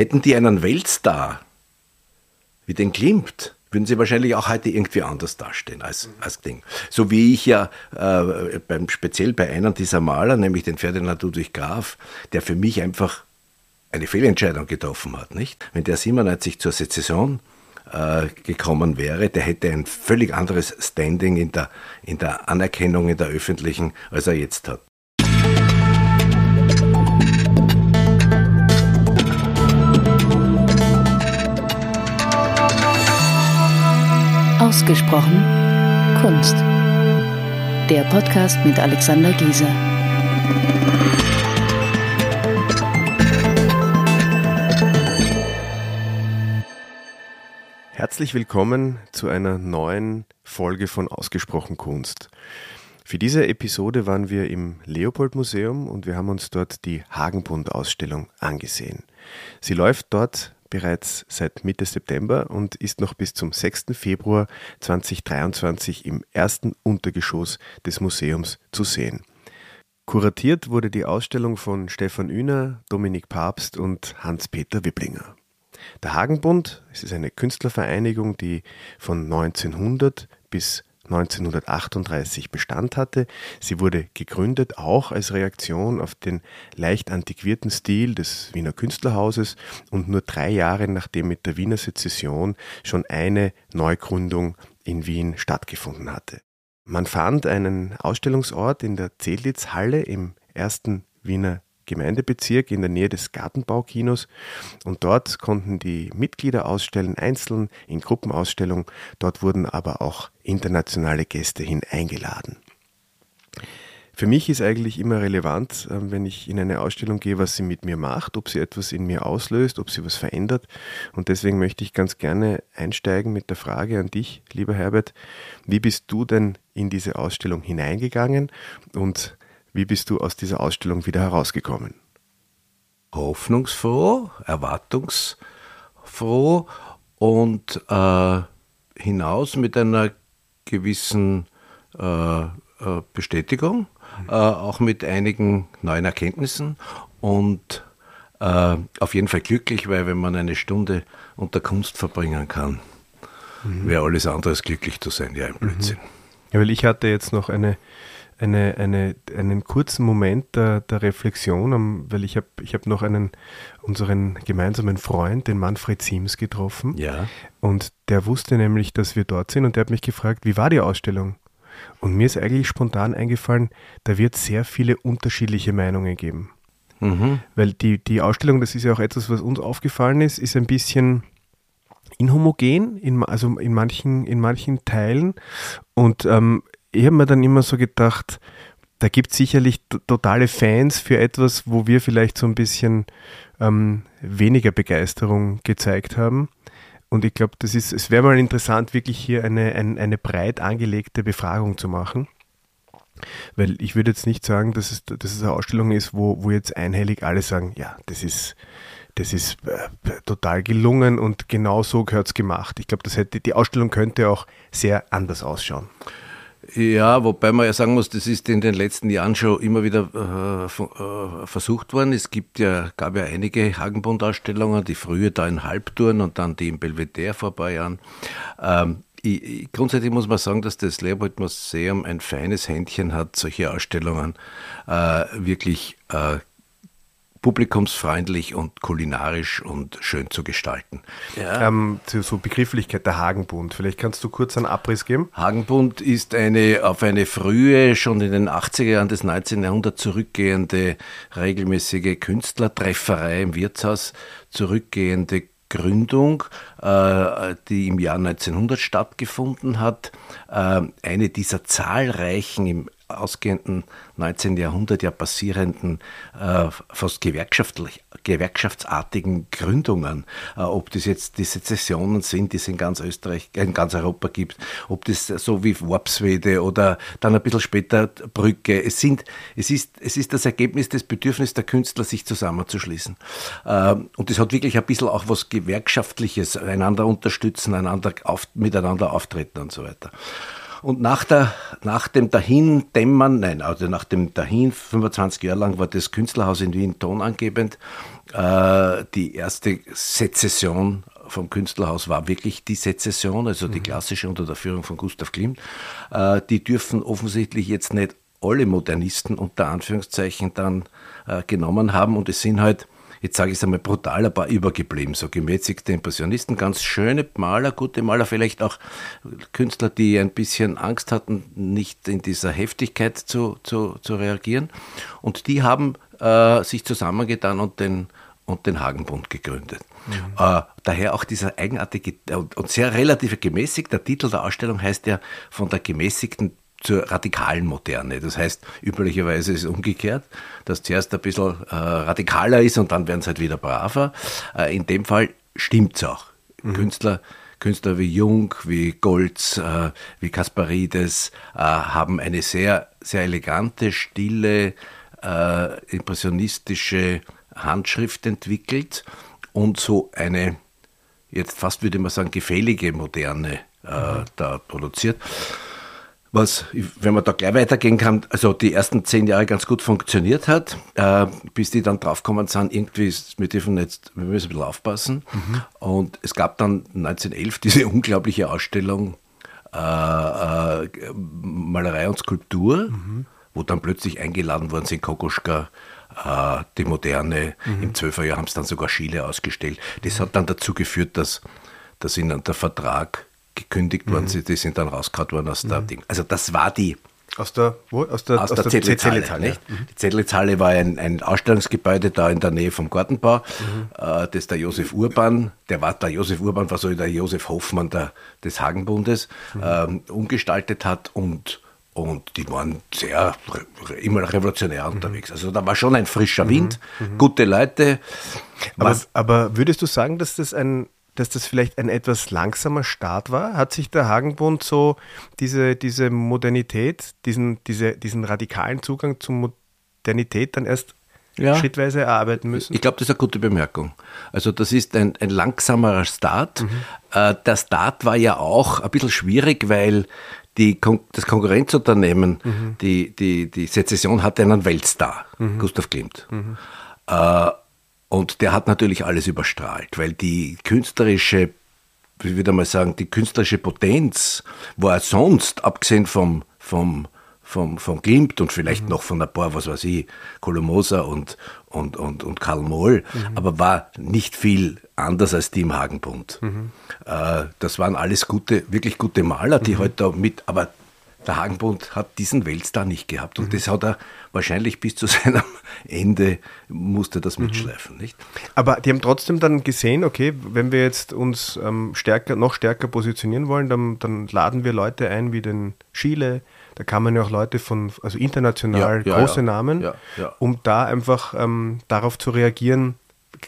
hätten die einen Weltstar wie den Klimt, würden sie wahrscheinlich auch heute irgendwie anders dastehen als, als Ding. So wie ich ja äh, beim, speziell bei einem dieser Maler, nämlich den Ferdinand Ludwig Graf, der für mich einfach eine Fehlentscheidung getroffen hat, nicht? Wenn der 97 zur Sezession äh, gekommen wäre, der hätte ein völlig anderes Standing in der, in der Anerkennung in der öffentlichen, als er jetzt hat. Ausgesprochen Kunst. Der Podcast mit Alexander Gieser. Herzlich willkommen zu einer neuen Folge von Ausgesprochen Kunst. Für diese Episode waren wir im Leopold Museum und wir haben uns dort die Hagenbund Ausstellung angesehen. Sie läuft dort bereits seit Mitte September und ist noch bis zum 6. Februar 2023 im ersten Untergeschoss des Museums zu sehen. Kuratiert wurde die Ausstellung von Stefan Üner, Dominik Papst und Hans-Peter Wipplinger. Der Hagenbund, es ist eine Künstlervereinigung, die von 1900 bis 1938 Bestand hatte. Sie wurde gegründet auch als Reaktion auf den leicht antiquierten Stil des Wiener Künstlerhauses und nur drei Jahre nachdem mit der Wiener Sezession schon eine Neugründung in Wien stattgefunden hatte. Man fand einen Ausstellungsort in der Zedlitzhalle im ersten Wiener Gemeindebezirk in der Nähe des Gartenbaukinos und dort konnten die Mitglieder ausstellen, einzeln in Gruppenausstellung. Dort wurden aber auch internationale Gäste hin eingeladen. Für mich ist eigentlich immer relevant, ähm, wenn ich in eine Ausstellung gehe, was sie mit mir macht, ob sie etwas in mir auslöst, ob sie was verändert. Und deswegen möchte ich ganz gerne einsteigen mit der Frage an dich, lieber Herbert. Wie bist du denn in diese Ausstellung hineingegangen und wie bist du aus dieser Ausstellung wieder herausgekommen? Hoffnungsfroh, erwartungsfroh und äh, hinaus mit einer gewissen äh, äh Bestätigung, äh, auch mit einigen neuen Erkenntnissen und äh, auf jeden Fall glücklich, weil wenn man eine Stunde unter Kunst verbringen kann, mhm. wäre alles andere als glücklich zu sein. Ja, im Blödsinn. Mhm. Ja, weil ich hatte jetzt noch eine eine, eine, einen kurzen Moment der, der Reflexion, weil ich habe ich hab noch einen, unseren gemeinsamen Freund, den Manfred Siems, getroffen. Ja. Und der wusste nämlich, dass wir dort sind und der hat mich gefragt, wie war die Ausstellung? Und mir ist eigentlich spontan eingefallen, da wird sehr viele unterschiedliche Meinungen geben. Mhm. Weil die, die Ausstellung, das ist ja auch etwas, was uns aufgefallen ist, ist ein bisschen inhomogen, in, also in manchen, in manchen Teilen. Und ähm, ich habe mir dann immer so gedacht, da gibt es sicherlich totale Fans für etwas, wo wir vielleicht so ein bisschen ähm, weniger Begeisterung gezeigt haben. Und ich glaube, das ist, es wäre mal interessant, wirklich hier eine, ein, eine breit angelegte Befragung zu machen. Weil ich würde jetzt nicht sagen, dass es, dass es eine Ausstellung ist, wo, wo jetzt einhellig alle sagen, ja, das ist, das ist äh, total gelungen und genau so gehört es gemacht. Ich glaube, die Ausstellung könnte auch sehr anders ausschauen. Ja, wobei man ja sagen muss, das ist in den letzten Jahren schon immer wieder äh, äh, versucht worden. Es gibt ja, gab ja einige Hagenbund-Ausstellungen, die frühe da in Halbtouren und dann die im Belvedere vor ein paar Jahren. Ähm, ich, grundsätzlich muss man sagen, dass das Leopold Museum ein feines Händchen hat, solche Ausstellungen äh, wirklich äh, publikumsfreundlich und kulinarisch und schön zu gestalten. Ja. Ähm, so Begrifflichkeit der Hagenbund. Vielleicht kannst du kurz einen Abriss geben? Hagenbund ist eine auf eine frühe, schon in den 80er Jahren des 19. Jahrhunderts zurückgehende regelmäßige Künstlertrefferei im Wirtshaus zurückgehende Gründung, äh, die im Jahr 1900 stattgefunden hat. Äh, eine dieser zahlreichen im ausgehenden 19. Jahrhundert ja passierenden, äh, fast gewerkschaftlich, gewerkschaftsartigen Gründungen, äh, ob das jetzt die Sezessionen sind, die es in ganz Österreich, in ganz Europa gibt, ob das so wie Worpswede oder dann ein bisschen später Brücke. Es, sind, es, ist, es ist das Ergebnis des Bedürfnisses der Künstler, sich zusammenzuschließen. Äh, und es hat wirklich ein bisschen auch was Gewerkschaftliches, einander unterstützen, einander auf, miteinander auftreten und so weiter. Und nach, der, nach dem Dahindämmern, nein, also nach dem Dahin, 25 Jahre lang war das Künstlerhaus in Wien tonangebend. Äh, die erste Sezession vom Künstlerhaus war wirklich die Sezession, also die mhm. klassische unter der Führung von Gustav Klimt. Äh, die dürfen offensichtlich jetzt nicht alle Modernisten unter Anführungszeichen dann äh, genommen haben und es sind halt jetzt sage ich es einmal brutal, ein paar übergeblieben, so gemäßigte Impressionisten, ganz schöne Maler, gute Maler, vielleicht auch Künstler, die ein bisschen Angst hatten, nicht in dieser Heftigkeit zu, zu, zu reagieren. Und die haben äh, sich zusammengetan und den, und den Hagenbund gegründet. Mhm. Äh, daher auch dieser eigenartige und sehr relativ gemäßigte Titel der Ausstellung heißt ja von der gemäßigten zur radikalen Moderne. Das heißt, üblicherweise ist es umgekehrt, dass zuerst ein bisschen äh, radikaler ist und dann werden sie halt wieder braver. Äh, in dem Fall stimmt es auch. Mhm. Künstler, Künstler wie Jung, wie Goltz, äh, wie Kasparides äh, haben eine sehr, sehr elegante, stille, äh, impressionistische Handschrift entwickelt und so eine, jetzt fast würde man sagen, gefällige Moderne äh, mhm. da produziert was, wenn man da gleich weitergehen kann, also die ersten zehn Jahre ganz gut funktioniert hat, äh, bis die dann draufgekommen sind, irgendwie, wir dürfen jetzt, wir müssen ein bisschen aufpassen. Mhm. Und es gab dann 1911 diese unglaubliche Ausstellung äh, äh, Malerei und Skulptur, mhm. wo dann plötzlich eingeladen worden sind, Kokoschka, äh, die Moderne, mhm. im 12er Jahr haben es dann sogar Schiele ausgestellt. Das hat dann dazu geführt, dass, dass ihnen der Vertrag gekündigt mhm. worden sind, die sind dann rausgehauen worden aus der mhm. Ding. Also das war die. Aus der, wo? Aus der, aus, aus der, der Zettelhalle. Ja. Mhm. Die Zettelhalle war ein, ein Ausstellungsgebäude da in der Nähe vom Gartenbau, mhm. äh, das der Josef Urban, der war der Josef Urban, war so der Josef Hoffmann der, des Hagenbundes, mhm. ähm, umgestaltet hat und und die waren sehr immer revolutionär mhm. unterwegs. Also da war schon ein frischer Wind, mhm. gute Leute. Aber, aber, würdest du sagen, dass das ein, dass das vielleicht ein etwas langsamer Start war? Hat sich der Hagenbund so diese, diese Modernität, diesen, diese, diesen radikalen Zugang zur Modernität dann erst ja. schrittweise erarbeiten müssen? Ich glaube, das ist eine gute Bemerkung. Also das ist ein, ein langsamerer Start. Mhm. Äh, der Start war ja auch ein bisschen schwierig, weil die Kon das Konkurrenzunternehmen, mhm. die, die, die Sezession hatte einen Weltstar, mhm. Gustav Klimt. Mhm. Äh, und der hat natürlich alles überstrahlt, weil die künstlerische, wie würde man sagen, die künstlerische Potenz war sonst, abgesehen vom, vom, vom, vom Klimt und vielleicht mhm. noch von ein paar, was weiß ich, Kolomosa und, und, und, und Karl Moll, mhm. aber war nicht viel anders als die im Hagenbund. Mhm. Äh, das waren alles gute, wirklich gute Maler, die mhm. heute halt da mit, aber der Hagenbund hat diesen Weltstar nicht gehabt und mhm. das hat er wahrscheinlich bis zu seinem Ende musste das mhm. mitschleifen, nicht? Aber die haben trotzdem dann gesehen, okay, wenn wir jetzt uns ähm, stärker, noch stärker positionieren wollen, dann, dann, laden wir Leute ein wie den Chile, da kamen ja auch Leute von, also international ja, ja, große ja. Namen, um da einfach ähm, darauf zu reagieren,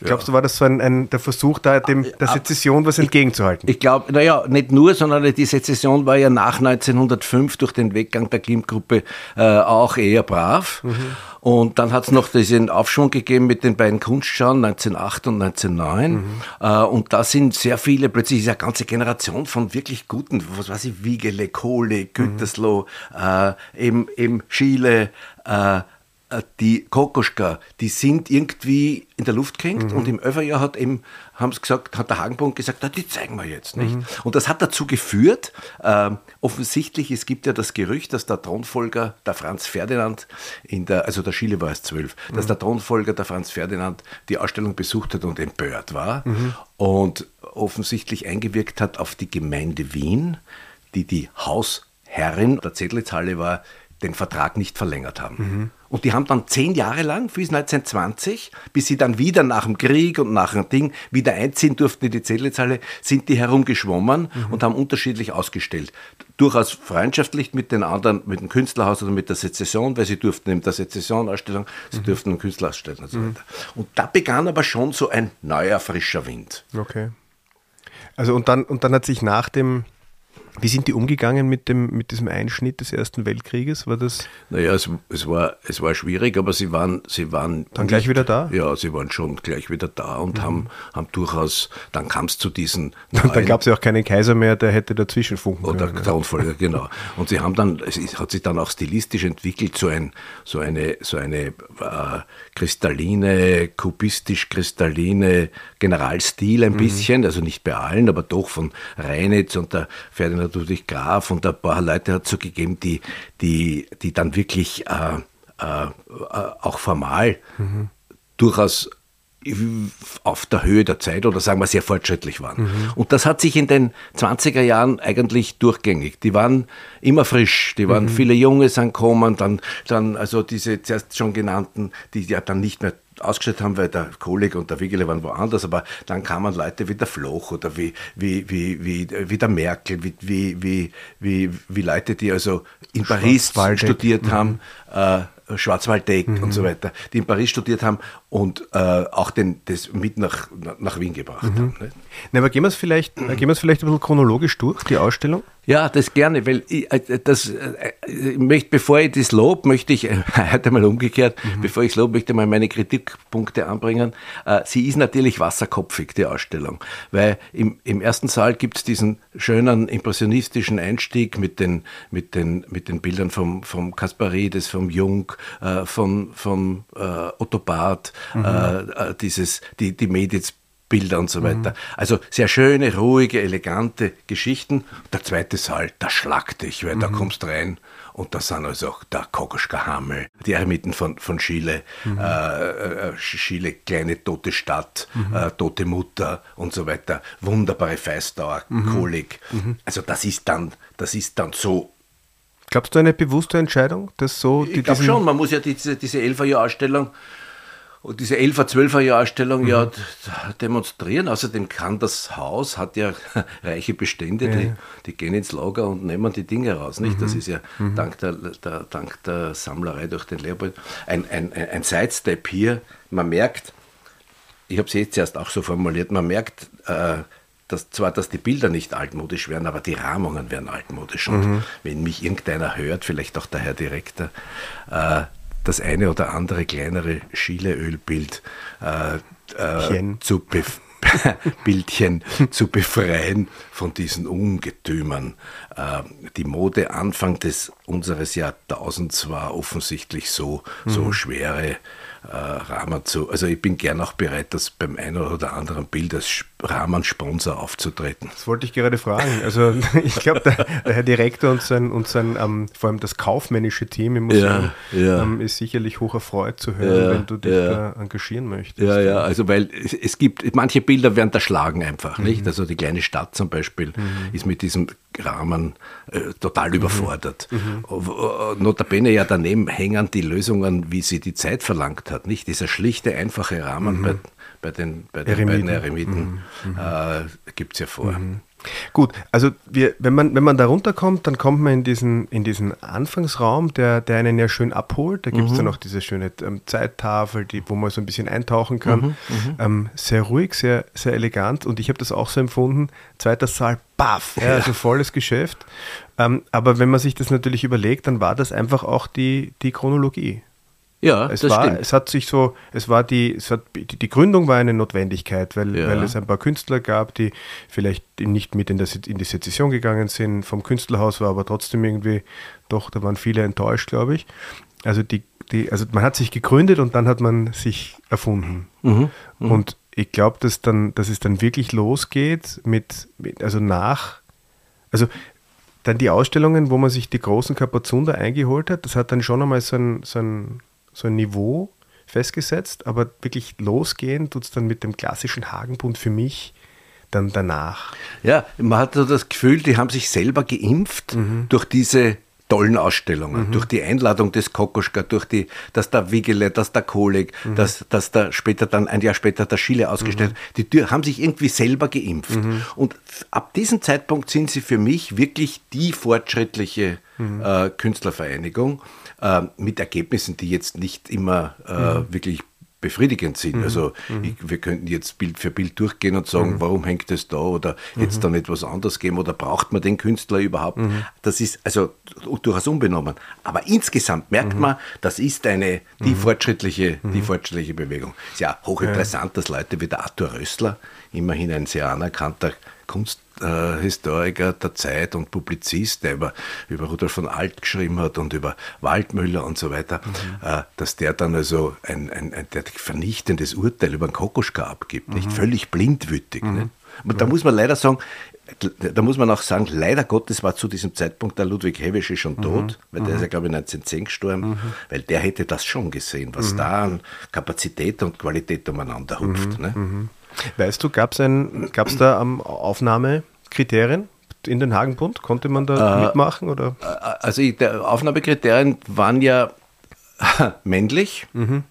Glaubst du, war das so ein, ein der Versuch, da dem, der Sezession was entgegenzuhalten? Ich, ich glaube, naja, nicht nur, sondern die Sezession war ja nach 1905 durch den Weggang der Klimt-Gruppe äh, auch eher brav. Mhm. Und dann hat es noch diesen Aufschwung gegeben mit den beiden Kunstschauen 1908 und 1909. Mhm. Äh, und da sind sehr viele, plötzlich ist eine ganze Generation von wirklich guten, was weiß ich, Wiegele, Kohle, Gütersloh, mhm. äh, eben, eben Schiele, äh, äh, die Kokoschka, die sind irgendwie in der Luft gehängt mhm. und im Överjahr hat eben, haben sie gesagt, hat der Hagenbund gesagt, die zeigen wir jetzt nicht. Mhm. Und das hat dazu geführt, äh, offensichtlich, es gibt ja das Gerücht, dass der Thronfolger, der Franz Ferdinand, in der, also der Schiele war es zwölf, mhm. dass der Thronfolger, der Franz Ferdinand, die Ausstellung besucht hat und empört war mhm. und offensichtlich eingewirkt hat auf die Gemeinde Wien, die die Hausherrin der Zedlitzhalle war, den Vertrag nicht verlängert haben. Mhm. Und die haben dann zehn Jahre lang, bis 1920, bis sie dann wieder nach dem Krieg und nach dem Ding wieder einziehen durften in die Zedlitzhalle, sind die herumgeschwommen mhm. und haben unterschiedlich ausgestellt. Durchaus freundschaftlich mit den anderen, mit dem Künstlerhaus oder mit der Sezession, weil sie durften in der Sezession-Ausstellung, sie mhm. durften einen Künstler ausstellen und so mhm. weiter. Und da begann aber schon so ein neuer, frischer Wind. Okay. Also und dann, und dann hat sich nach dem Wie sind die umgegangen mit, dem, mit diesem Einschnitt des Ersten Weltkrieges? War das? Naja, es, es, war, es war schwierig, aber sie waren. Sie waren dann nicht, gleich wieder da? Ja, sie waren schon gleich wieder da und mhm. haben, haben durchaus. Dann kam es zu diesen. dann gab es ja auch keinen Kaiser mehr, der hätte dazwischen funken oder können. Oder Thronfolger, genau. Und sie haben dann, es hat sich dann auch stilistisch entwickelt, so, ein, so eine, so eine äh, kristalline, kubistisch-kristalline Generalstil ein mhm. bisschen, also nicht bei allen, aber doch von Reinitz und der Ferdinand Ludwig Graf und ein paar Leute hat es so gegeben, die, die, die dann wirklich äh, äh, auch formal mhm. durchaus auf der Höhe der Zeit oder sagen wir sehr fortschrittlich waren. Mhm. Und das hat sich in den 20er Jahren eigentlich durchgängig. Die waren immer frisch, die waren mhm. viele Junge sind gekommen, dann, dann also diese zuerst schon genannten, die ja dann nicht mehr ausgestellt haben, weil der Kollege und der Wigele waren woanders, aber dann kamen Leute wie der Floch oder wie, wie, wie, wie, wie der Merkel, wie, wie, wie, wie, wie Leute, die also in Paris studiert mhm. haben, äh, Schwarzwalddeck mhm. und so weiter, die in Paris studiert haben und äh, auch den, das mit nach, nach Wien gebracht mhm. haben. Nicht? Na, aber gehen wir es vielleicht, mhm. gehen wir es vielleicht ein bisschen chronologisch durch, die Ausstellung? Ja, das gerne, weil ich, äh, das, äh, ich möchte, bevor ich das lob, möchte ich, heute mal umgekehrt, mhm. bevor ich lob, möchte ich mal meine Kritikpunkte anbringen. Sie ist natürlich wasserkopfig, die Ausstellung, weil im, im ersten Saal gibt es diesen schönen impressionistischen Einstieg mit den, mit den, mit den Bildern vom, vom Kasparides, vom Jung, von, äh, Otto Barth, mhm. äh, dieses, die, die Meditz Bilder und so weiter. Mhm. Also sehr schöne, ruhige, elegante Geschichten. Der zweite Saal, da schlagt dich, weil mhm. da kommst rein und da sind also auch der Kokoschka Hammel, die Eremiten von, von Chile, mhm. äh, äh, Chile, kleine tote Stadt, mhm. äh, tote Mutter und so weiter. Wunderbare Feistauer, mhm. Kolik. Mhm. Also das ist dann, das ist dann so Glaubst du eine bewusste Entscheidung, dass so Ich glaube schon, man muss ja diese, diese Elferjahr-Ausstellung und diese 11er, 12er Jahrstellung mhm. ja demonstrieren. Außerdem kann das Haus, hat ja reiche Bestände, ja. Die, die, gehen ins Lager und nehmen die Dinge raus. Nicht? Mhm. Das ist ja mhm. dank, der, der, dank der Sammlerei durch den Leopold ein, ein, ein Sidestep hier. Man merkt, ich habe es jetzt erst auch so formuliert, man merkt, äh, dass zwar, dass die Bilder nicht altmodisch werden, aber die Rahmungen werden altmodisch. Und mhm. wenn mich irgendeiner hört, vielleicht auch der Herr Direktor, äh, das eine oder andere kleinere Schieleölbild äh, äh, zu bef Bildchen zu befreien von diesen Ungetümern. Äh, die Mode Anfang des unseres Jahrtausends war offensichtlich so, mhm. so schwere äh, Rahmen zu. Also ich bin gern auch bereit, das beim einen oder anderen Bild als Rahmensponsor aufzutreten. Das wollte ich gerade fragen. Also ich glaube, der, der, Herr Direktor und sein, und sein ähm, vor allem das kaufmännische Team im Museum ja, ja. Ähm, ist sicherlich hoch erfreut zu hören, ja, wenn du dich da engagieren möchtest. Ja, ja, also weil es, es gibt, manche Bilder werden erschlagen einfach, mhm. nicht? Also die kleine Stadt zum Beispiel mhm. ist mit diesem Rahmen äh, total mhm. überfordert. Mhm. Notabene ja daneben hängen die Lösungen, wie sie die Zeit verlangt hat, nicht? Dieser schlichte, einfache Rahmen mhm. bei, bei, den, bei den Eremiten. beiden Eremiten mhm. mhm. äh, gibt es ja vor. Mhm. Gut, also wir, wenn, man, wenn man da runterkommt, dann kommt man in diesen, in diesen Anfangsraum, der, der einen ja schön abholt. Da gibt es mhm. dann auch diese schöne ähm, Zeittafel, die, wo man so ein bisschen eintauchen kann. Mhm, mhm. ähm, sehr ruhig, sehr, sehr elegant und ich habe das auch so empfunden. Zweiter Saal, baff, ja, also volles Geschäft. Ähm, aber wenn man sich das natürlich überlegt, dann war das einfach auch die, die Chronologie. Ja, es das war, stimmt. Es hat sich so, es war die, es hat, die, die Gründung war eine Notwendigkeit, weil, ja. weil es ein paar Künstler gab, die vielleicht nicht mit in, das, in die Sezession gegangen sind. Vom Künstlerhaus war aber trotzdem irgendwie, doch, da waren viele enttäuscht, glaube ich. Also die, die, also man hat sich gegründet und dann hat man sich erfunden. Mhm, mh. Und ich glaube, dass dann, dass es dann wirklich losgeht mit, mit, also nach, also dann die Ausstellungen, wo man sich die großen Kapazunder eingeholt hat, das hat dann schon einmal so ein, so ein so ein Niveau festgesetzt, aber wirklich losgehen tut es dann mit dem klassischen Hagenbund für mich dann danach. Ja, man hat so das Gefühl, die haben sich selber geimpft mhm. durch diese tollen Ausstellungen, mhm. durch die Einladung des Kokoschka, durch die, dass der Wigele, dass der Koleg, mhm. dass, dass da später dann, ein Jahr später der Schiele ausgestellt, mhm. die haben sich irgendwie selber geimpft. Mhm. Und ab diesem Zeitpunkt sind sie für mich wirklich die fortschrittliche mhm. äh, Künstlervereinigung äh, mit Ergebnissen, die jetzt nicht immer äh, mhm. wirklich befriedigend sind. Mhm. Also mhm. ich, wir könnten jetzt Bild für Bild durchgehen und sagen, mhm. warum hängt es da oder hätte es mhm. da nicht was anderes geben oder braucht man den Künstler überhaupt? Mhm. Das ist also durchaus unbenommen. Aber insgesamt merkt man, das ist eine die fortschrittliche, die fortschrittliche Bewegung. Es ist ja hochinteressant, ja. dass Leute wie der Arthur Rössler, immerhin ein sehr anerkannter Kunsthistoriker der Zeit und Publizist, der über, über Rudolf von Alt geschrieben hat und über Waldmüller und so weiter, mhm. äh, dass der dann also ein, ein, ein vernichtendes Urteil über den Kokoschka abgibt, mhm. nicht völlig blindwütig. Mhm. Ne? Aber da muss man leider sagen, da muss man auch sagen, leider Gottes war zu diesem Zeitpunkt der Ludwig Hewische schon mhm. tot, weil der mhm. ist ja, glaube ich, 1910 gestorben, mhm. weil der hätte das schon gesehen, was mhm. da an Kapazität und Qualität umeinander hupft. Mhm. Ne? Weißt du, gab es da ähm, Aufnahmekriterien in den Hagenbund? Konnte man da äh, mitmachen? Oder? Äh, also die Aufnahmekriterien waren ja männlich, mhm.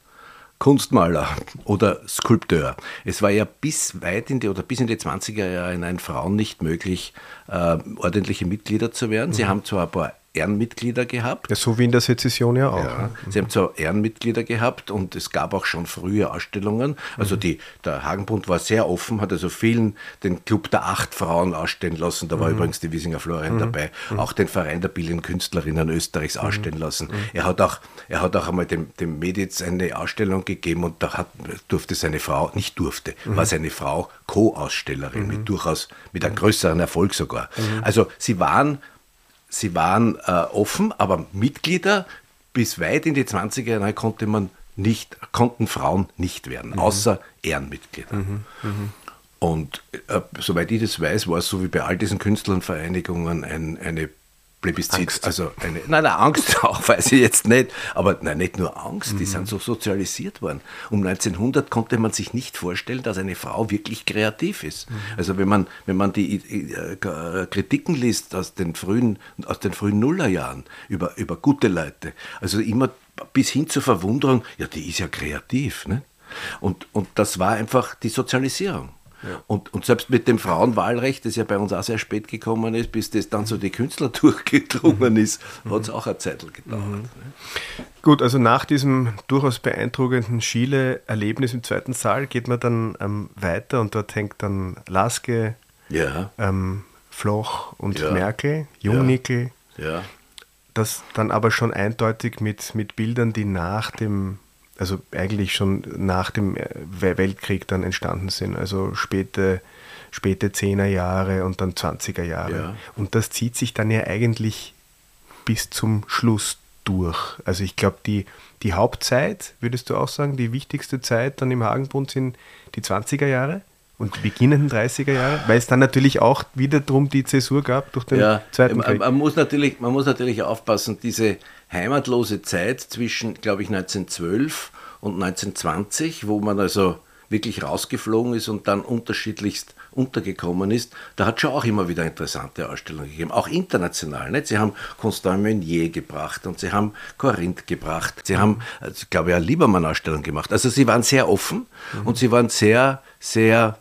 Kunstmaler oder Skulpteur. Es war ja bis weit in die oder bis in die 20er Jahre in einen Frauen nicht möglich, äh, ordentliche Mitglieder zu werden. Sie mhm. haben zwar ein paar Ehrenmitglieder gehabt. Ja, so wie in der Sezession ja auch. Ja, sie haben zwar Ehrenmitglieder gehabt und es gab auch schon frühe Ausstellungen. Also die, der Hagenbund war sehr offen, hat also vielen den Club der acht Frauen ausstellen lassen. Da war mhm. übrigens die Wiesinger Florian mhm. dabei. Mhm. Auch den Verein der bildenden Künstlerinnen Österreichs mhm. ausstellen lassen. Mhm. Er, hat auch, er hat auch einmal dem, dem Meditz eine Ausstellung gegeben und da hat, durfte seine Frau, nicht durfte, mhm. war seine Frau Co-Ausstellerin mit durchaus, mit einem größeren Erfolg sogar. Also sie waren sie waren äh, offen, aber Mitglieder bis weit in die 20er Jahre konnte man nicht, konnten Frauen nicht werden, mhm. außer Ehrenmitglieder. Mhm. Mhm. Und äh, soweit ich das weiß, war es so wie bei all diesen Künstlernvereinigungen ein, eine Plebiszit, Angst. also eine, nein, nein, Angst auch, weiß ich jetzt nicht, aber nein, nicht nur Angst, mhm. die sind so sozialisiert worden. Um 1900 konnte man sich nicht vorstellen, dass eine Frau wirklich kreativ ist. Mhm. Also wenn man, wenn man die äh, Kritiken liest aus den frühen, aus den frühen Nullerjahren über, über gute Leute, also immer bis hin zur Verwunderung, ja, die ist ja kreativ. Ne? Und, und das war einfach die Sozialisierung. Und, und selbst mit dem Frauenwahlrecht, das ja bei uns auch sehr spät gekommen ist, bis das dann so die Künstler durchgedrungen ist, mhm. hat es auch eine Zeit gedauert. Mhm. Gut, also nach diesem durchaus beeindruckenden Chile-Erlebnis im zweiten Saal geht man dann ähm, weiter und dort hängt dann Laske, ja. ähm, Floch und ja. Merkel, Jungnickel. Ja. Das dann aber schon eindeutig mit, mit Bildern, die nach dem also eigentlich schon nach dem äh, Weltkrieg dann entstanden sind, also späte, späte 10er Jahre und dann 20er Jahre. Ja. Und das zieht sich dann ja eigentlich bis zum Schluss durch. Also ich glaube, die, die Hauptzeit, würdest du auch sagen, die wichtigste Zeit dann im Hagenbund sind die 20er Jahre? und die beginnenden 30er Jahre, weil es dann natürlich auch wieder drum die Zäsur gab durch den ja, Zweiten Krieg. Man muss, natürlich, man muss natürlich aufpassen, diese heimatlose Zeit zwischen, glaube ich, 1912 und 1920, wo man also wirklich rausgeflogen ist und dann unterschiedlichst untergekommen ist, da hat schon auch immer wieder interessante Ausstellungen gegeben, auch international. Nicht? Sie haben Constant Meunier gebracht und sie haben Corinth gebracht, sie haben, also ich glaube, ja, Liebermann-Ausstellungen gemacht. Also sie waren sehr offen mhm. und sie waren sehr, sehr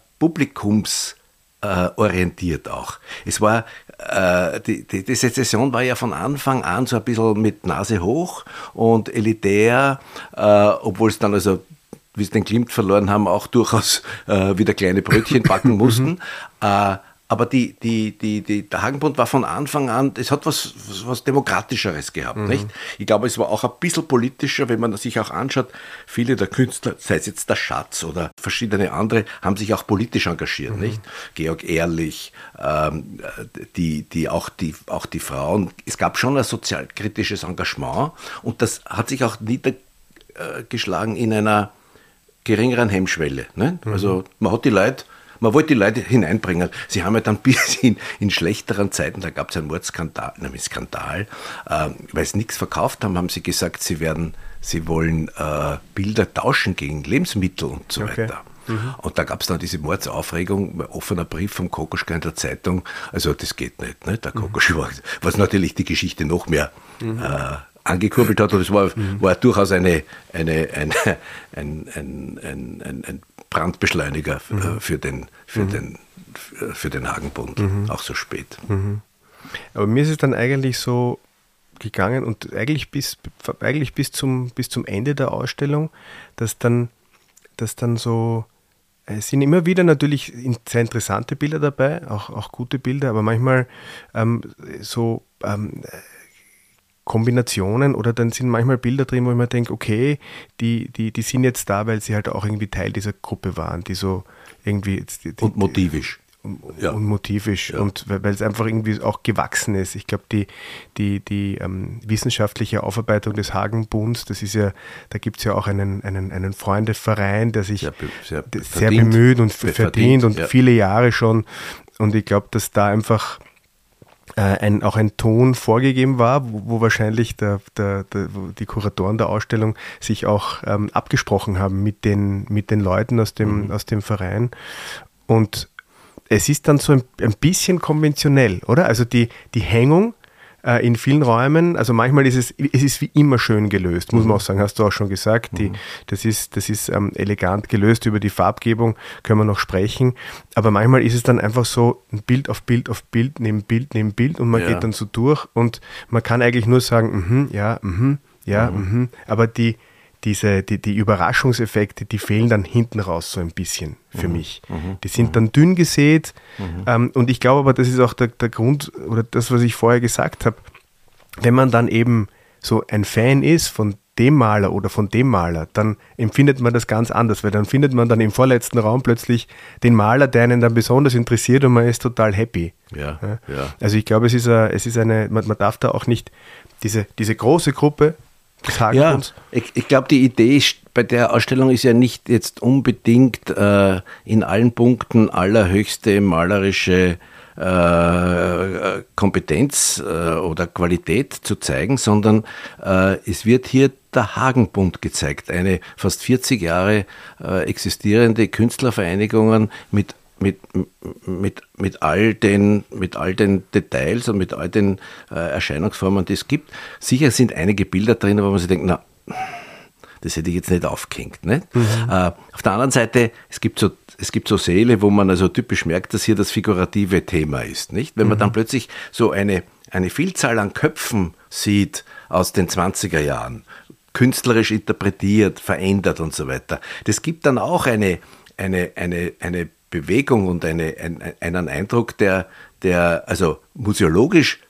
publikumsorientiert auch. Es war äh, die, die, die Sezession war ja von Anfang an so ein bisschen mit Nase hoch und elitär, äh, obwohl es dann also wie sie den Klimt verloren haben, auch durchaus äh, wieder kleine Brötchen backen mussten. Aber die, die, die, die, der Hagenbund war von Anfang an, es hat was, was, was Demokratischeres gehabt. Mhm. Nicht? Ich glaube, es war auch ein bisschen politischer, wenn man sich auch anschaut, viele der Künstler, sei es jetzt der Schatz oder verschiedene andere, haben sich auch politisch engagiert. Mhm. Nicht? Georg Ehrlich, ähm, die, die, auch die, auch die Frauen. Es gab schon ein sozialkritisches Engagement und das hat sich auch niedergeschlagen in einer geringeren Hemmschwelle. Nicht? Mhm. Also man hat die Leute man wollte die Leute hineinbringen. Sie haben ja dann bis in, in schlechteren Zeiten, da gab es einen Mordskandal, nämlich Skandal, äh, weil sie nichts verkauft haben, haben sie gesagt, sie werden, sie wollen äh, Bilder tauschen gegen Lebensmittel und so okay. weiter. Mhm. Und da gab es dann diese Mordsaufregung, offener Brief vom Kokoschka in der Zeitung. Also das geht nicht. Ne? Der Kokosch mhm. war, was natürlich die Geschichte noch mehr mhm. äh, angekurbelt hat. Und es war, war durchaus eine, eine, eine, ein, ein, ein, ein Brandbeschleuniger mhm. für, den, für, mhm. den, für den Hagenbund, mhm. auch so spät. Mhm. Aber mir ist es dann eigentlich so gegangen und eigentlich bis, eigentlich bis, zum, bis zum Ende der Ausstellung, dass dann dass dann so, es sind immer wieder natürlich sehr interessante Bilder dabei, auch, auch gute Bilder, aber manchmal ähm, so ähm, Kombinationen oder dann sind manchmal Bilder drin, wo ich mir denke, okay, die, die, die sind jetzt da, weil sie halt auch irgendwie Teil dieser Gruppe waren, die so irgendwie. Die, und motivisch und, ja. und motivisch ja. und weil es einfach irgendwie auch gewachsen ist. Ich glaube, die, die, die ähm, wissenschaftliche Aufarbeitung des Hagenbunds, das ist ja, da gibt es ja auch einen, einen, einen Freundeverein, der sich sehr, sehr, sehr bemüht und verdient, verdient und ja. viele Jahre schon. Und ich glaube, dass da einfach ein, auch ein Ton vorgegeben war, wo, wo wahrscheinlich der, der, der, die Kuratoren der Ausstellung sich auch ähm, abgesprochen haben mit den, mit den Leuten aus dem, mhm. aus dem Verein. Und es ist dann so ein, ein bisschen konventionell, oder? Also die, die Hängung äh, in vielen Räumen, also manchmal ist es, es ist wie immer schön gelöst, muss mhm. man auch sagen, hast du auch schon gesagt. Die, mhm. das ist, das ist ähm, elegant gelöst über die Farbgebung, können wir noch sprechen. Aber manchmal ist es dann einfach so ein Bild auf Bild auf Bild, neben Bild, neben Bild und man ja. geht dann so durch und man kann eigentlich nur sagen, mh, ja, mh, ja, mhm. mh. aber die, diese, die, die Überraschungseffekte, die fehlen dann hinten raus so ein bisschen für mhm. mich. Mhm. Die sind dann dünn gesät mhm. ähm, und ich glaube aber, das ist auch der, der Grund oder das, was ich vorher gesagt habe. Wenn man dann eben so ein Fan ist von dem Maler oder von dem Maler, dann empfindet man das ganz anders, weil dann findet man dann im vorletzten Raum plötzlich den Maler, der einen dann besonders interessiert und man ist total happy. Ja, ja. ja. Also ich glaube, es ist, a, es ist eine, man, man darf da auch nicht diese, diese große Gruppe ja, ich, ich glaube, die Idee bei der Ausstellung ist ja nicht jetzt unbedingt äh, in allen Punkten allerhöchste malerische äh, Kompetenz äh, oder Qualität zu zeigen, sondern äh, es wird hier der Hagenbund gezeigt, eine fast 40 Jahre äh, existierende Künstlervereinigung mit mit, mit, mit, all den, mit all den Details und mit all den äh, Erscheinungsformen, die es gibt. Sicher sind einige Bilder drin, wo man sich denkt, na, das hätte ich jetzt nicht aufgehängt. Ne? Mhm. Äh, auf der anderen Seite, es gibt, so, es gibt so Säle, wo man also typisch merkt, dass hier das figurative Thema ist. Nicht? Wenn man mhm. dann plötzlich so eine, eine Vielzahl an Köpfen sieht aus den 20er Jahren, künstlerisch interpretiert, verändert und so weiter, das gibt dann auch eine, eine, eine, eine Bewegung und eine, ein, einen Eindruck, der, der also museologisch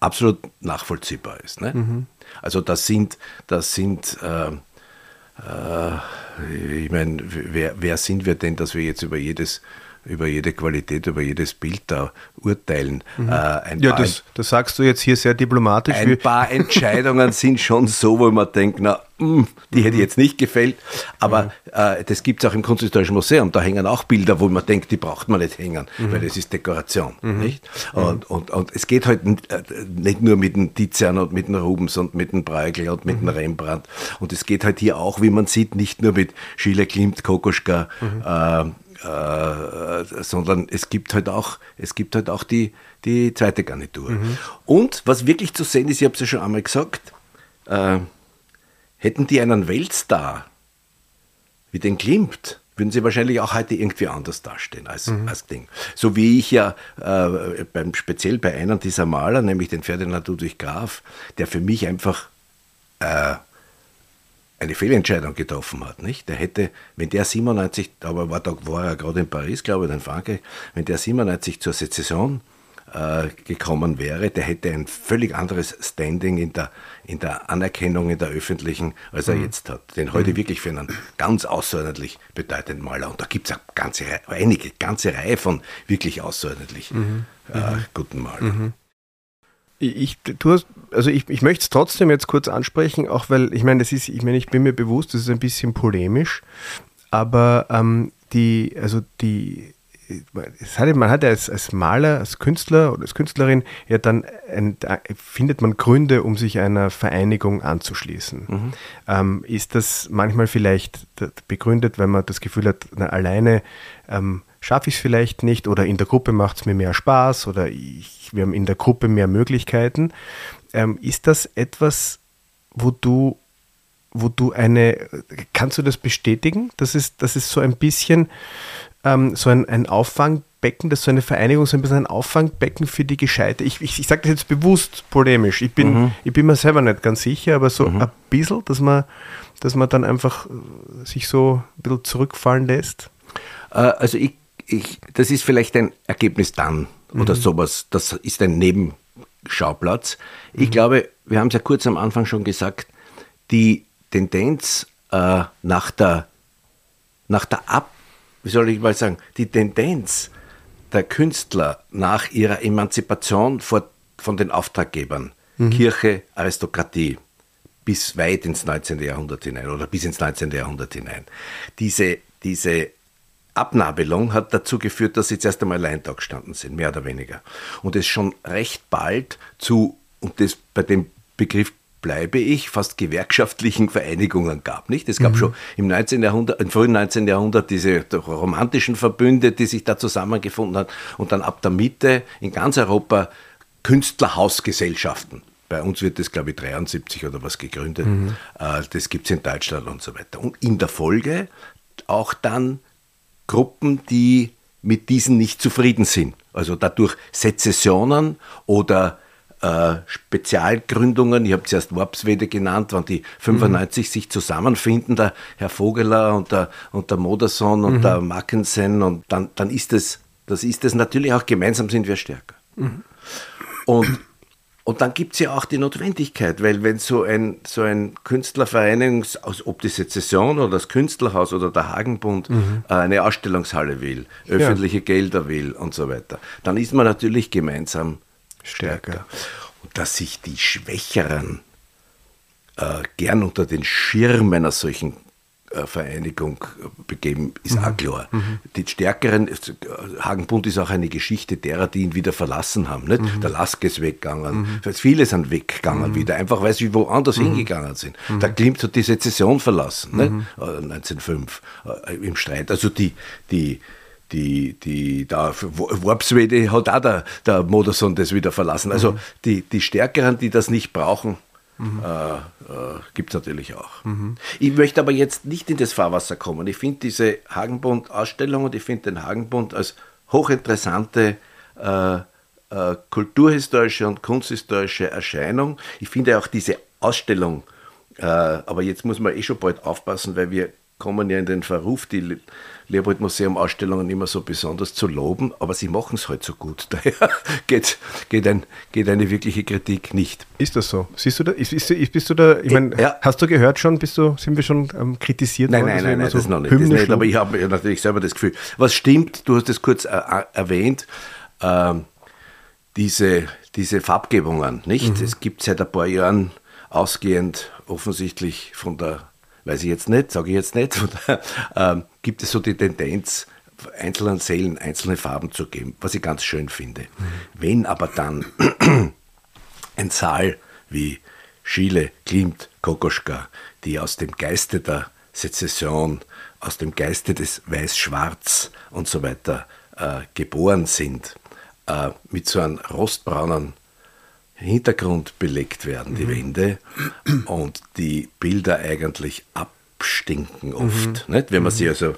absolut nachvollziehbar ist. Ne? Mhm. Also das sind, das sind äh, äh, ich meine, wer, wer sind wir denn, dass wir jetzt über jedes über jede Qualität, über jedes Bild da urteilen. Mhm. Äh, ja, das, das, sagst du jetzt hier sehr diplomatisch. Ein paar Entscheidungen sind schon so, wo man denkt, na, mh, mm, die mhm. hätte jetzt nicht gefällt. Aber mhm. äh, das gibt es auch im Kunsthistorischen Museum. Da hängen auch Bilder, wo man denkt, die braucht man nicht hängen, mhm. weil das ist Dekoration. Mhm. Nicht? Mhm. Und, und, und es geht halt äh, nicht nur mit dem Tizian und mit dem Rubens und mit dem Bruegel und mit dem Rembrandt. Und es geht halt hier auch, wie man sieht, nicht nur mit Schiele Klimt, Kokoschka, äh, äh, sondern es gibt halt auch, es gibt halt auch die, die zweite Garnitur. Mhm. Und was wirklich zu sehen ist, ich habe es ja schon einmal gesagt, äh, hätten die einen Weltstar wie den Klimt, würden sie wahrscheinlich auch heute irgendwie anders dastehen als, mhm. als Ding. So wie ich ja äh, beim, speziell bei einem dieser Maler, nämlich den Ferdinand Ludwig Graf, der für mich einfach äh, eine Fehlentscheidung getroffen hat. Nicht? Der hätte, wenn der 97, aber war, da war er gerade in Paris, glaube ich, in Frankreich, wenn der 97 zur Sezession äh, gekommen wäre, der hätte ein völlig anderes Standing in der, in der Anerkennung in der öffentlichen, als er mhm. jetzt hat. Den heute mhm. wirklich für einen ganz außerordentlich bedeutenden Maler. Und da gibt es ganze einige, ganze Reihe von wirklich außerordentlich mhm. äh, mhm. guten Malern. Mhm. Ich, du hast, also ich, ich möchte es trotzdem jetzt kurz ansprechen, auch weil, ich meine, das ist, ich meine, ich bin mir bewusst, das ist ein bisschen polemisch, aber ähm, die, also die, hat, man hat ja als, als, Maler, als Künstler oder als Künstlerin ja dann ein, findet man Gründe, um sich einer Vereinigung anzuschließen. Mhm. Ähm, ist das manchmal vielleicht begründet, wenn man das Gefühl hat, na, alleine ähm, schaffe ich es vielleicht nicht oder in der Gruppe macht es mir mehr Spaß oder ich, wir haben in der Gruppe mehr Möglichkeiten. Ähm, ist das etwas, wo du, wo du eine, kannst du das bestätigen? Das ist, das ist so ein bisschen ähm, so ein, ein Auffangbecken Becken, das so eine Vereinigung, so ein bisschen ein Auffangbecken für die Gescheite. Ich, ich, ich sage das jetzt bewusst polemisch. Ich bin, mhm. ich bin mir selber nicht ganz sicher, aber so mhm. ein bisschen, dass man, dass man dann einfach äh, sich so ein bisschen zurückfallen lässt. Äh, also ich, ich, das ist vielleicht ein Ergebnis dann oder mhm. sowas. Das ist ein Nebenschauplatz. Ich mhm. glaube, wir haben es ja kurz am Anfang schon gesagt, die Tendenz äh, nach der, nach der Ab, wie soll ich mal sagen, die Tendenz der Künstler nach ihrer Emanzipation vor, von den Auftraggebern, mhm. Kirche, Aristokratie, bis weit ins 19. Jahrhundert hinein oder bis ins 19. Jahrhundert hinein. Diese, diese Abnabelung hat dazu geführt, dass sie zuerst einmal allein da gestanden sind, mehr oder weniger. Und es schon recht bald zu, und das bei dem Begriff bleibe ich, fast gewerkschaftlichen Vereinigungen gab. Nicht? Es gab mhm. schon im 19. Jahrhundert, im frühen 19. Jahrhundert diese romantischen Verbünde, die sich da zusammengefunden haben und dann ab der Mitte in ganz Europa Künstlerhausgesellschaften. Bei uns wird das, glaube ich, 73 oder was gegründet. Mhm. Äh, das gibt es in Deutschland und so weiter. Und in der Folge auch dann Gruppen, die mit diesen nicht zufrieden sind. Also dadurch Sezessionen oder äh, Spezialgründungen, ich habe zuerst Worpswede genannt, wenn die 95 mhm. sich zusammenfinden, der Herr Vogeler und der, und der Modersohn und mhm. der Mackensen, und dann, dann ist es, das ist es natürlich auch, gemeinsam sind wir stärker. Mhm. Und und dann gibt es ja auch die Notwendigkeit, weil wenn so ein, so ein Künstlervereinigung, ob das jetzt Saison oder das Künstlerhaus oder der Hagenbund mhm. Äh, eine Ausstellungshalle will, öffentliche ja. Gelder will und so weiter, dann ist man natürlich gemeinsam stärker. stärker. Und dass sich die Schwächeren äh, gern unter den Schirm einer solchen Vereinigung äh, begeben, ist mhm. auch klar. Mhm. Die Stärkeren, äh, Hagenbund ist auch eine Geschichte derer, die ihn wieder verlassen haben. Nicht? Mhm. Der Laske ist weggegangen, mhm. viele sind weggegangen mhm. wieder, einfach weil sie woanders mhm. hingegangen sind. Der Klimt hat die Sezession verlassen, nicht? 1905 im Streit. Also die, die, die, die da Worpswede hat auch der, der Modersohn das wieder verlassen. Also die, die Stärkeren, die das nicht brauchen, Mhm. Äh, äh, Gibt es natürlich auch. Mhm. Ich möchte aber jetzt nicht in das Fahrwasser kommen. Ich finde diese Hagenbund-Ausstellung und ich finde den Hagenbund als hochinteressante äh, äh, kulturhistorische und kunsthistorische Erscheinung. Ich finde auch diese Ausstellung, äh, aber jetzt muss man eh schon bald aufpassen, weil wir kommen ja in den Verruf, die Leopold Museum Ausstellungen immer so besonders zu loben, aber sie machen es halt so gut. Daher geht, geht, ein, geht eine wirkliche Kritik nicht. Ist das so? Siehst du da, ist, ist, bist du da, ich äh, meine, ja. hast du gehört schon, bist du, sind wir schon ähm, kritisiert nein, worden? Nein, nein, nein, so das noch nicht. Das nicht aber ich habe natürlich selber das Gefühl. Was stimmt, du hast es kurz äh, äh erwähnt, äh, diese, diese Farbgebungen, nicht? Mhm. Es gibt seit ein paar Jahren ausgehend offensichtlich von der weiß ich jetzt nicht, sage ich jetzt nicht, oder, ähm, gibt es so die Tendenz, einzelnen Zellen einzelne Farben zu geben, was ich ganz schön finde. Mhm. Wenn aber dann ein Saal wie Schiele, Klimt, Kokoschka, die aus dem Geiste der Sezession, aus dem Geiste des Weiß-Schwarz und so weiter äh, geboren sind, äh, mit so einem rostbraunen Hintergrund belegt werden, die mhm. Wände, und die Bilder eigentlich abstinken oft. Mhm. Nicht? Wenn man sie mhm. also,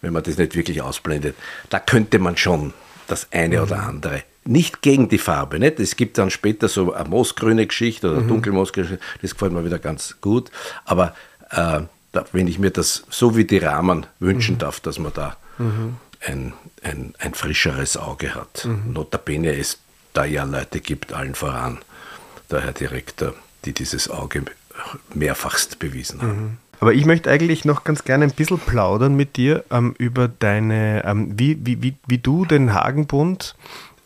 wenn man das nicht wirklich ausblendet, da könnte man schon das eine mhm. oder andere. Nicht gegen die Farbe, nicht? Es gibt dann später so eine moosgrüne Geschichte oder mhm. dunkelmoosgrüne Geschichte, das gefällt mir wieder ganz gut. Aber äh, da, wenn ich mir das so wie die Rahmen wünschen mhm. darf, dass man da ein, ein, ein frischeres Auge hat. Notabene ist da ja Leute gibt, allen voran der Herr Direktor, die dieses Auge mehrfachst bewiesen haben. Mhm. Aber ich möchte eigentlich noch ganz gerne ein bisschen plaudern mit dir ähm, über deine, ähm, wie, wie, wie, wie du den Hagenbund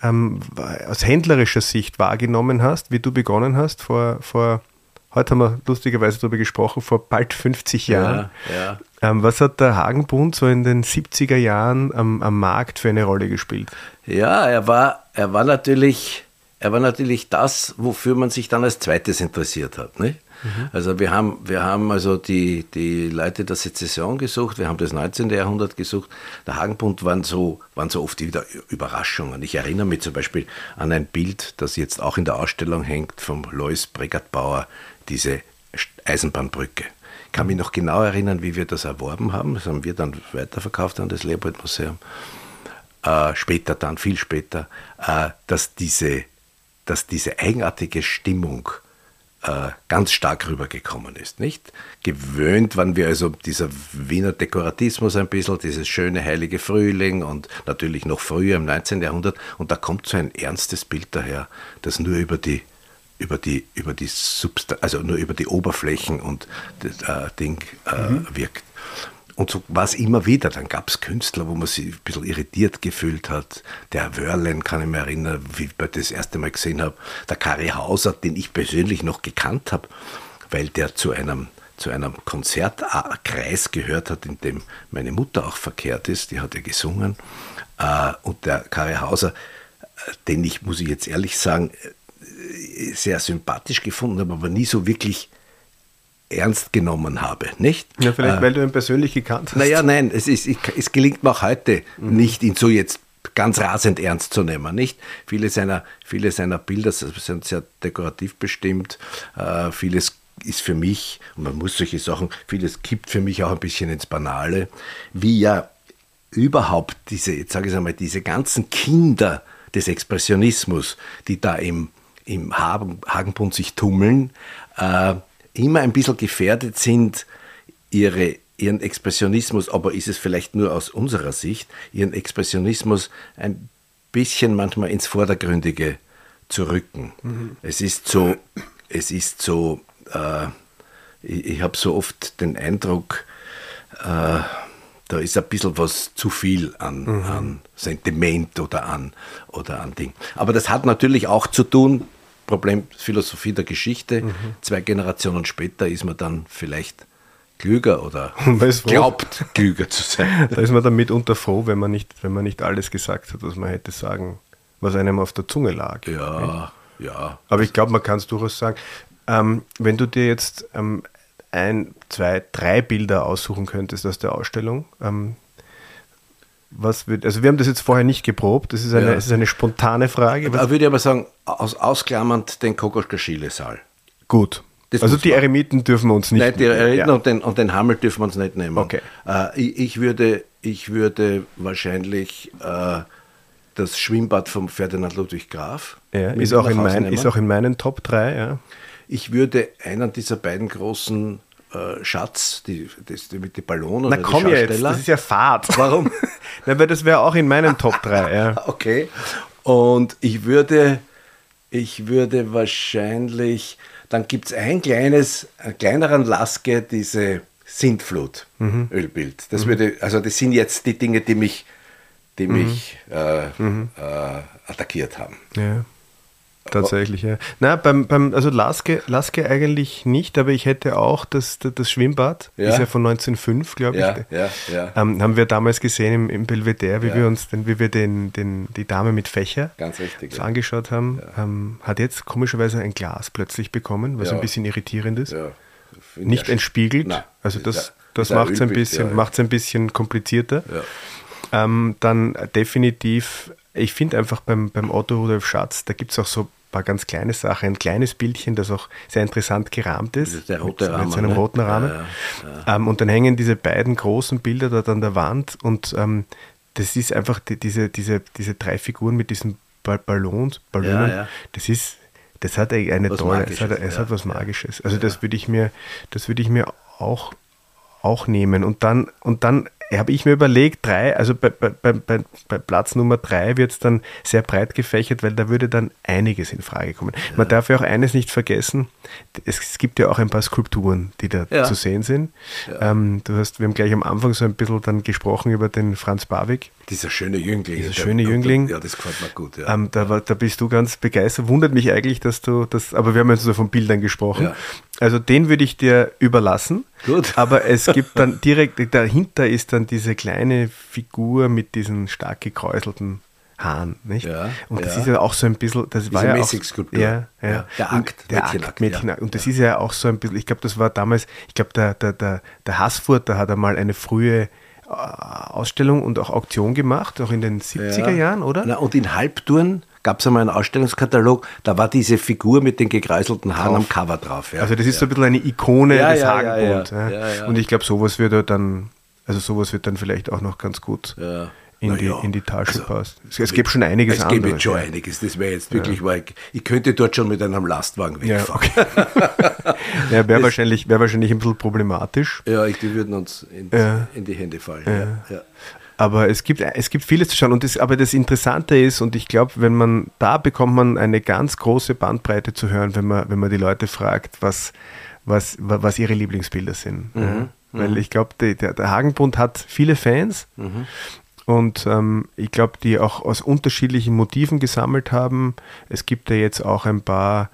ähm, aus händlerischer Sicht wahrgenommen hast, wie du begonnen hast vor, vor heute haben wir lustigerweise darüber gesprochen, vor bald 50 Jahren. Ja, ja. Ähm, was hat der Hagenbund so in den 70er Jahren am, am Markt für eine Rolle gespielt? Ja, er war, er war natürlich, er war natürlich das, wofür man sich dann als zweites interessiert hat. Nicht? Mhm. Also wir haben, wir haben also die, die Leute der Sezession gesucht, wir haben das 19. Jahrhundert gesucht. Der Hagenbund waren so, waren so oft wieder Überraschungen. Ich erinnere mich zum Beispiel an ein Bild, das jetzt auch in der Ausstellung hängt, vom Lois Bregatbauer, diese Eisenbahnbrücke kann mich noch genau erinnern, wie wir das erworben haben. Das haben wir dann weiterverkauft an das Leopold Museum. äh, später dann, viel später, äh, dass, diese, dass diese eigenartige Stimmung äh, ganz stark rübergekommen ist, nicht? Gewöhnt waren wir also dieser Wiener Dekoratismus ein bisschen, dieses schöne heilige Frühling und natürlich noch früher im 19. Jahrhundert und da kommt so ein ernstes Bild daher, das nur über die über die über die Substan also nur über die Oberflächen und das äh, Ding äh, mhm. wirkt. Und so war es immer wieder. Dann gab es Künstler, wo man sich ein bisschen irritiert gefühlt hat. Der Wörlen kann ich mich erinnern, wie ich das erste Mal gesehen habe. Der Kari Hauser, den ich persönlich noch gekannt habe, weil der zu einem, zu einem Konzertkreis gehört hat, in dem meine Mutter auch verkehrt ist. Die hat ja gesungen. Äh, und der Kari Hauser, äh, den ich, muss ich jetzt ehrlich sagen, sehr sympathisch gefunden habe, aber nie so wirklich ernst genommen habe, nicht? Ja, vielleicht, äh, weil du ihn persönlich gekannt hast. Naja, nein, es, ist, es gelingt mir auch heute mhm. nicht, ihn so jetzt ganz rasend ernst zu nehmen, nicht? Viele seiner, viele seiner Bilder sind sehr dekorativ bestimmt, äh, vieles ist für mich, und man muss solche Sachen, vieles kippt für mich auch ein bisschen ins Banale, wie ja überhaupt diese, jetzt sage ich einmal, diese ganzen Kinder des Expressionismus, die da im, im Hagenbund sich tummeln, äh, immer ein bisschen gefährdet sind, ihre, ihren Expressionismus, aber ist es vielleicht nur aus unserer Sicht, ihren Expressionismus ein bisschen manchmal ins Vordergründige zu rücken. Mhm. Es ist so, es ist so, äh, ich, ich habe so oft den Eindruck, äh, da ist ein bisschen was zu viel an, mhm. an Sentiment oder an, oder an Ding. Aber das hat natürlich auch zu tun Problem Philosophie der Geschichte. Mhm. Zwei Generationen später ist man dann vielleicht klüger oder glaubt klüger zu sein. Da ist man dann mitunter froh, wenn man nicht, wenn man nicht alles gesagt hat, was man hätte sagen, was einem auf der Zunge lag. Ja, ja. Aber ich glaube, man kann es durchaus sagen. Ähm, wenn du dir jetzt ähm, ein, zwei, drei Bilder aussuchen könntest aus der Ausstellung, ähm, was wird, also wir haben das jetzt vorher nicht geprobt, das ist eine, ja. das ist eine spontane Frage. Da würde ich aber sagen, aus, ausklammernd den Kokoschka-Schiele-Saal. Gut. Das also die Eremiten dürfen wir uns nicht nehmen. Nein, die Eremiten ja. und, den, und den Hammel dürfen wir uns nicht nehmen. Okay. Äh, ich, ich, würde, ich würde wahrscheinlich äh, das Schwimmbad vom Ferdinand Ludwig Graf. Ja, ist, auch in mein, ist auch in meinen Top 3, ja. Ich würde einen dieser beiden großen äh, Schatz, die, das, mit den Ballonen. Na komm jetzt, das ist ja Fahrt. Warum? Na, weil das wäre auch in meinen Top 3. Ja. okay. Und ich würde, ich würde wahrscheinlich, dann gibt es ein kleines, einen kleineren Laske, diese Sintflut-Ölbild. Mhm. Das mhm. würde, also das sind jetzt die Dinge, die mich, die mhm. mich äh, mhm. äh, attackiert haben. Ja. Tatsächlich, ja. Na, beim, beim, also Laske, Laske eigentlich nicht, aber ich hätte auch das, das Schwimmbad, ja. ist ja von 1905, glaube ja, ich. Ja, ja. Ähm, haben wir damals gesehen im, im Belvedere, wie ja. wir uns, den, wie wir den, den, die Dame mit Fächer Ganz richtig, ja. angeschaut haben. Ähm, hat jetzt komischerweise ein Glas plötzlich bekommen, was ein bisschen irritierend ist. Nicht entspiegelt. Nein, also das, das macht es ein, bisschen, ein bisschen komplizierter. Ähm, dann definitiv ich finde einfach beim, beim Otto Rudolf Schatz, da gibt es auch so ein paar ganz kleine Sachen. Ein kleines Bildchen, das auch sehr interessant gerahmt ist. Ist der rote mit, Rahmen. Mit seinem ne? roten Rahmen. Ja, ja. Ähm, und dann hängen diese beiden großen Bilder dort an der Wand und ähm, das ist einfach die, diese, diese, diese drei Figuren mit diesen Ballons, Ballonen. Das ist, das hat eine was tolle, es hat, es hat was Magisches. Also das würde ich mir, das würde ich mir auch, auch nehmen. Und dann, und dann habe ich mir überlegt, drei, also bei, bei, bei, bei Platz Nummer drei wird es dann sehr breit gefächert, weil da würde dann einiges in Frage kommen. Ja. Man darf ja auch eines nicht vergessen, es, gibt ja auch ein paar Skulpturen, die da ja. zu sehen sind. Ja. Ähm, du hast, wir haben gleich am Anfang so ein bisschen dann gesprochen über den Franz Barwig. Dieser schöne Jüngling. Dieser schöne Jüngling. Ja, das gefällt mir gut. Ja. Ähm, da, war, da bist du ganz begeistert. Wundert mich eigentlich, dass du das, aber wir haben jetzt so von Bildern gesprochen. Also den würde ich dir überlassen. Gut. Aber es gibt dann direkt, dahinter ist dann diese kleine Figur mit diesen stark gekräuselten Haaren, nicht? Ja, und das ja. ist ja auch so ein bisschen, das Diese war ja auch, ja, ja, der Akt, der Mädchenakt, Akt, Mädchenakt. Und das ist ja auch so ein bisschen, ich glaube, das war damals, ich glaube, der, der, der, der Haßfurter hat einmal eine frühe äh, Ausstellung und auch Auktion gemacht, auch in den 70er Jahren, oder? Na, und in Halbtouren gab es einmal einen Ausstellungskatalog, da war diese Figur mit den gekreiselten Haaren drauf. am Cover drauf. Also das ist so ein bisschen eine Ikone ja, des ja, Hagenbund. Und ich glaube, sowas wird dann, also sowas wird dann vielleicht auch noch ganz gut in, die, ja, in die Tasche also, passt. Es, es gibt schon einiges Es anderes. gibt schon ja. einiges. Das wäre jetzt wirklich, ja. ich, ich könnte dort schon mit einem Lastwagen wegfahren. Ja, okay. ja wäre wahrscheinlich, wär wahrscheinlich ein bisschen problematisch. Ja, ich, die würden uns in, in die Hände fallen. Ja. Aber es gibt, es gibt vieles zu schauen. Und das, aber das Interessante ist, und ich glaube, wenn man, da bekommt man eine ganz große Bandbreite zu hören, wenn man, wenn man die Leute fragt, was, was, was ihre Lieblingsbilder sind. Mhm. Weil mhm. ich glaube, der, der Hagenbund hat viele Fans. Mhm. Und ähm, ich glaube, die auch aus unterschiedlichen Motiven gesammelt haben. Es gibt ja jetzt auch ein paar,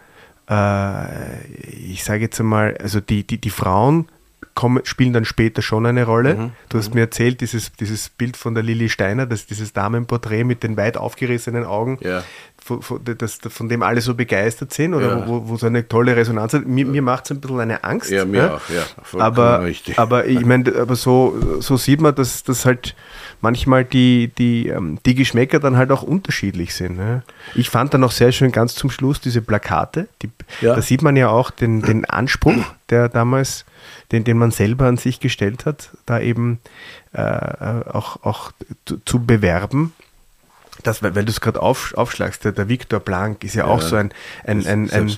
äh, ich sage jetzt einmal, also die, die, die Frauen kommen, spielen dann später schon eine Rolle. Mhm. Du hast mhm. mir erzählt, dieses, dieses Bild von der Lili Steiner, das, dieses Damenporträt mit den weit aufgerissenen Augen, ja. Von, von, das, von dem alle so begeistert sind oder ja. wo, wo so eine tolle Resonanz hat. Mir, mir macht es ein bisschen eine Angst. Ja, mir ja? auch, ja. Aber, richtig. aber ich meine, aber so, so sieht man, dass das halt manchmal die, die, ähm, die Geschmäcker dann halt auch unterschiedlich sind. Ne? Ich fand dann auch sehr schön ganz zum Schluss diese Plakate. Die, ja. Da sieht man ja auch den, den Anspruch, der damals, den, den man selber an sich gestellt hat, da eben äh, äh auch, auch zu, zu bewerben das, weil, weil du es gerade auf, aufschlagst, der, der Viktor Blank ist ja, ja auch so ein, ein, ein, ein,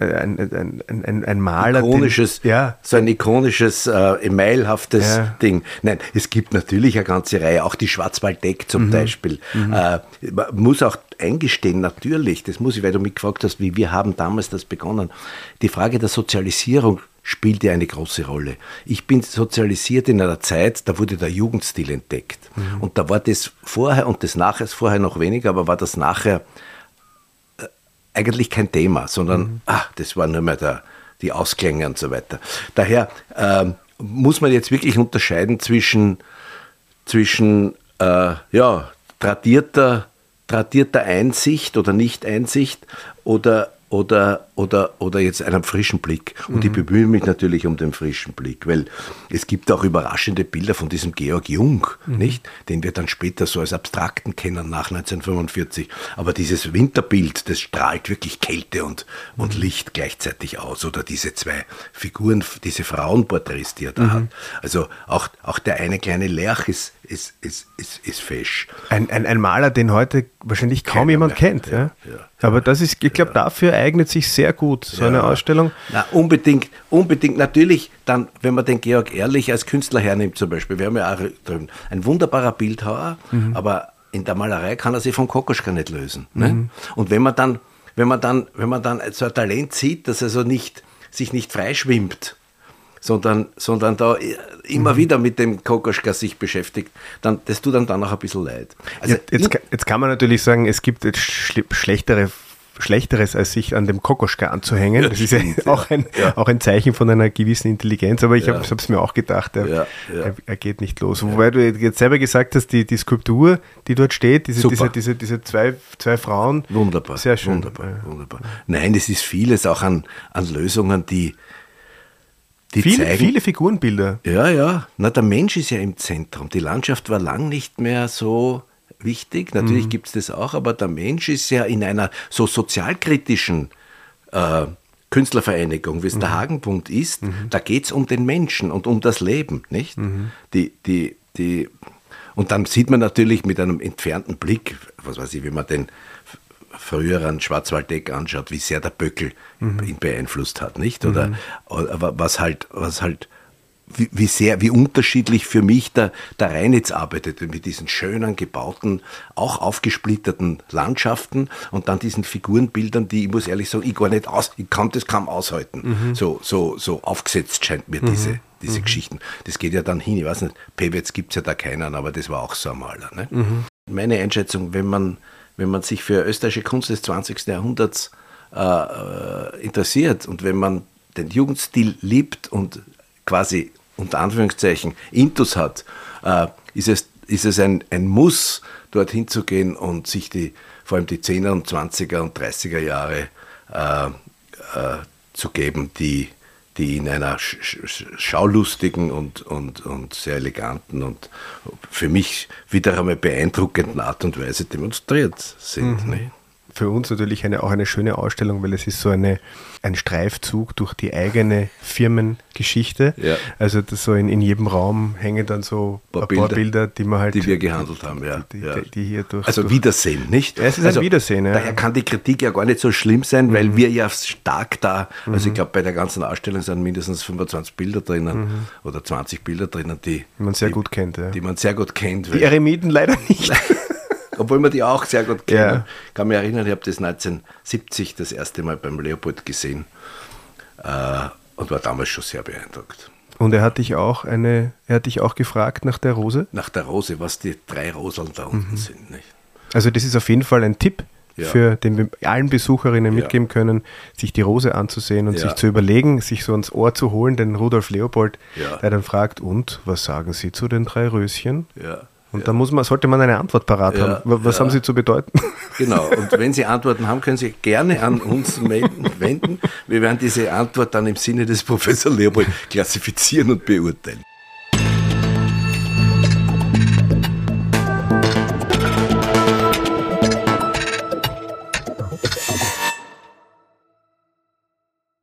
ein, ein, ein Maler. Ikonisches, den, ja. So ein ikonisches, äh, emailhaftes ja. Ding. Nein, es gibt natürlich eine ganze Reihe, auch die Schwarzwalddeck zum mhm. Beispiel. Mhm. Äh, man muss auch eingestehen, natürlich, das muss ich, weil du mich gefragt hast, wie wir haben damals das begonnen. Die Frage der Sozialisierung spielte eine große Rolle. Ich bin sozialisiert in einer Zeit, da wurde der Jugendstil entdeckt. Mhm. Und da war das vorher und das nachher, vorher noch weniger, aber war das nachher äh, eigentlich kein Thema, sondern mhm. ach, das war nur mehr der, die Ausklänge und so weiter. Daher äh, muss man jetzt wirklich unterscheiden zwischen, zwischen äh, ja, tradierter, tradierter Einsicht oder Nicht-Einsicht oder oder, oder, oder jetzt einen frischen Blick. Und mhm. ich bemühe mich natürlich um den frischen Blick, weil es gibt auch überraschende Bilder von diesem Georg Jung, mhm. nicht? Den wir dann später so als Abstrakten kennen nach 1945. Aber dieses Winterbild, das strahlt wirklich Kälte und, mhm. und Licht gleichzeitig aus. Oder diese zwei Figuren, diese Frauenporträts, die er da mhm. hat. Also auch, auch der eine kleine Lerch ist, ist, ist, ist, ist fesch. Ein, ein, ein Maler, den heute wahrscheinlich kaum Keiner jemand mehr. kennt. Ja, ja. Aber das ist, ich glaube, dafür eignet sich sehr gut so eine Ausstellung. Na, unbedingt, unbedingt. Natürlich, dann, wenn man den Georg Ehrlich als Künstler hernimmt, zum Beispiel, wir haben ja auch drüben ein wunderbarer Bildhauer, mhm. aber in der Malerei kann er sich von Kokoschka nicht lösen. Ne? Mhm. Und wenn man dann, wenn man dann, wenn man dann so ein Talent sieht, dass er so nicht, sich nicht freischwimmt, sondern, sondern da immer mhm. wieder mit dem Kokoschka sich beschäftigt, dann, das tut dann danach ein bisschen leid. Also jetzt, jetzt, jetzt, kann man natürlich sagen, es gibt jetzt schlechtere Schlechteres, als sich an dem Kokoschka anzuhängen. das ist ja auch ein, ja. auch ein Zeichen von einer gewissen Intelligenz, aber ich ja. habe es mir auch gedacht, er, ja, er, er, geht nicht los. Wobei du jetzt selber gesagt hast, die, die Skulptur, die dort steht, diese, diese, diese, diese zwei, zwei Frauen. Wunderbar. Sehr schön. Wunderbar, wunderbar. Nein, es ist vieles auch an, an Lösungen, die, die viele, zeigen, viele Figurenbilder. Ja, ja. Na, der Mensch ist ja im Zentrum. Die Landschaft war lang nicht mehr so wichtig. Natürlich mhm. gibt es das auch, aber der Mensch ist ja in einer so sozialkritischen äh, Künstlervereinigung, wie es mhm. der Hagenbund ist, mhm. da geht es um den Menschen und um das Leben, nicht? Mhm. Die, die, die, und dann sieht man natürlich mit einem entfernten Blick, was weiß ich, wie man den früheren Schwarzwalddeck anschaut, wie sehr der Böckel mhm. ihn beeinflusst hat, nicht? Oder, mhm. oder was halt, was halt wie, wie sehr, wie unterschiedlich für mich der, der Rheinitz arbeitete mit diesen schönen, gebauten, auch aufgesplitterten Landschaften und dann diesen Figurenbildern, die, ich muss ehrlich sagen, ich gar nicht aus, ich kann das kaum aushalten. Mhm. So, so, so aufgesetzt scheint mir mhm. diese, diese mhm. Geschichten. Das geht ja dann hin, ich weiß nicht, Pewitz gibt es ja da keinen, aber das war auch so ein Maler. Ne? Mhm. Meine Einschätzung, wenn man, wenn man sich für österreichische Kunst des 20. Jahrhunderts äh, äh, interessiert und wenn man den Jugendstil liebt und quasi unter Anführungszeichen Intus hat, äh, ist es, ist es ein, ein Muss, dorthin zu gehen und sich die, vor allem die 10er und 20er und 30er Jahre äh, äh, zu geben, die, die in einer schaulustigen und, und, und sehr eleganten und für mich wieder einmal beeindruckenden Art und Weise demonstriert sind. Mhm. Für uns natürlich eine, auch eine schöne Ausstellung, weil es ist so eine, ein Streifzug durch die eigene Firmengeschichte. Ja. Also das so in, in jedem Raum hängen dann so Paar ein paar Bilder, Bilder, die man halt die wir gehandelt haben, ja. die, ja. die, die hier durch. Also durch, Wiedersehen, nicht? Ja, es ist ein also, Wiedersehen, ja. Mhm. Daher kann die Kritik ja gar nicht so schlimm sein, weil wir ja stark da, also ich glaube, bei der ganzen Ausstellung sind mindestens 25 Bilder drinnen oder 20 Bilder drinnen, die, man sehr die, gut kennt. Ja. die man sehr gut kennt. Die Eremiten leider nicht. obwohl man die auch sehr gut kennen. Ja. Ich kann mich erinnern, ich habe das 1970 das erste Mal beim Leopold gesehen äh, und war damals schon sehr beeindruckt. Und er hat dich auch eine, er hat dich auch gefragt nach der Rose. Nach der Rose, was die drei Roseln da unten sind. Nicht? Also das ist auf jeden Fall ein Tipp, Ja. für den wir allen Besucherinnen Ja. mitgeben können, sich die Rose anzusehen und Ja. sich zu überlegen, sich so ans Ohr zu holen, den Rudolf Leopold, der dann fragt, und was sagen Sie zu den drei Röschen? Ja. Und ja. da muss man, sollte man eine Antwort parat Ja, haben. Wa- Was ja. haben Sie zu bedeuten? Genau, und wenn Sie Antworten haben, können Sie gerne an uns melden, wenden. Wir werden diese Antwort dann im Sinne des Professor Leopold klassifizieren und beurteilen.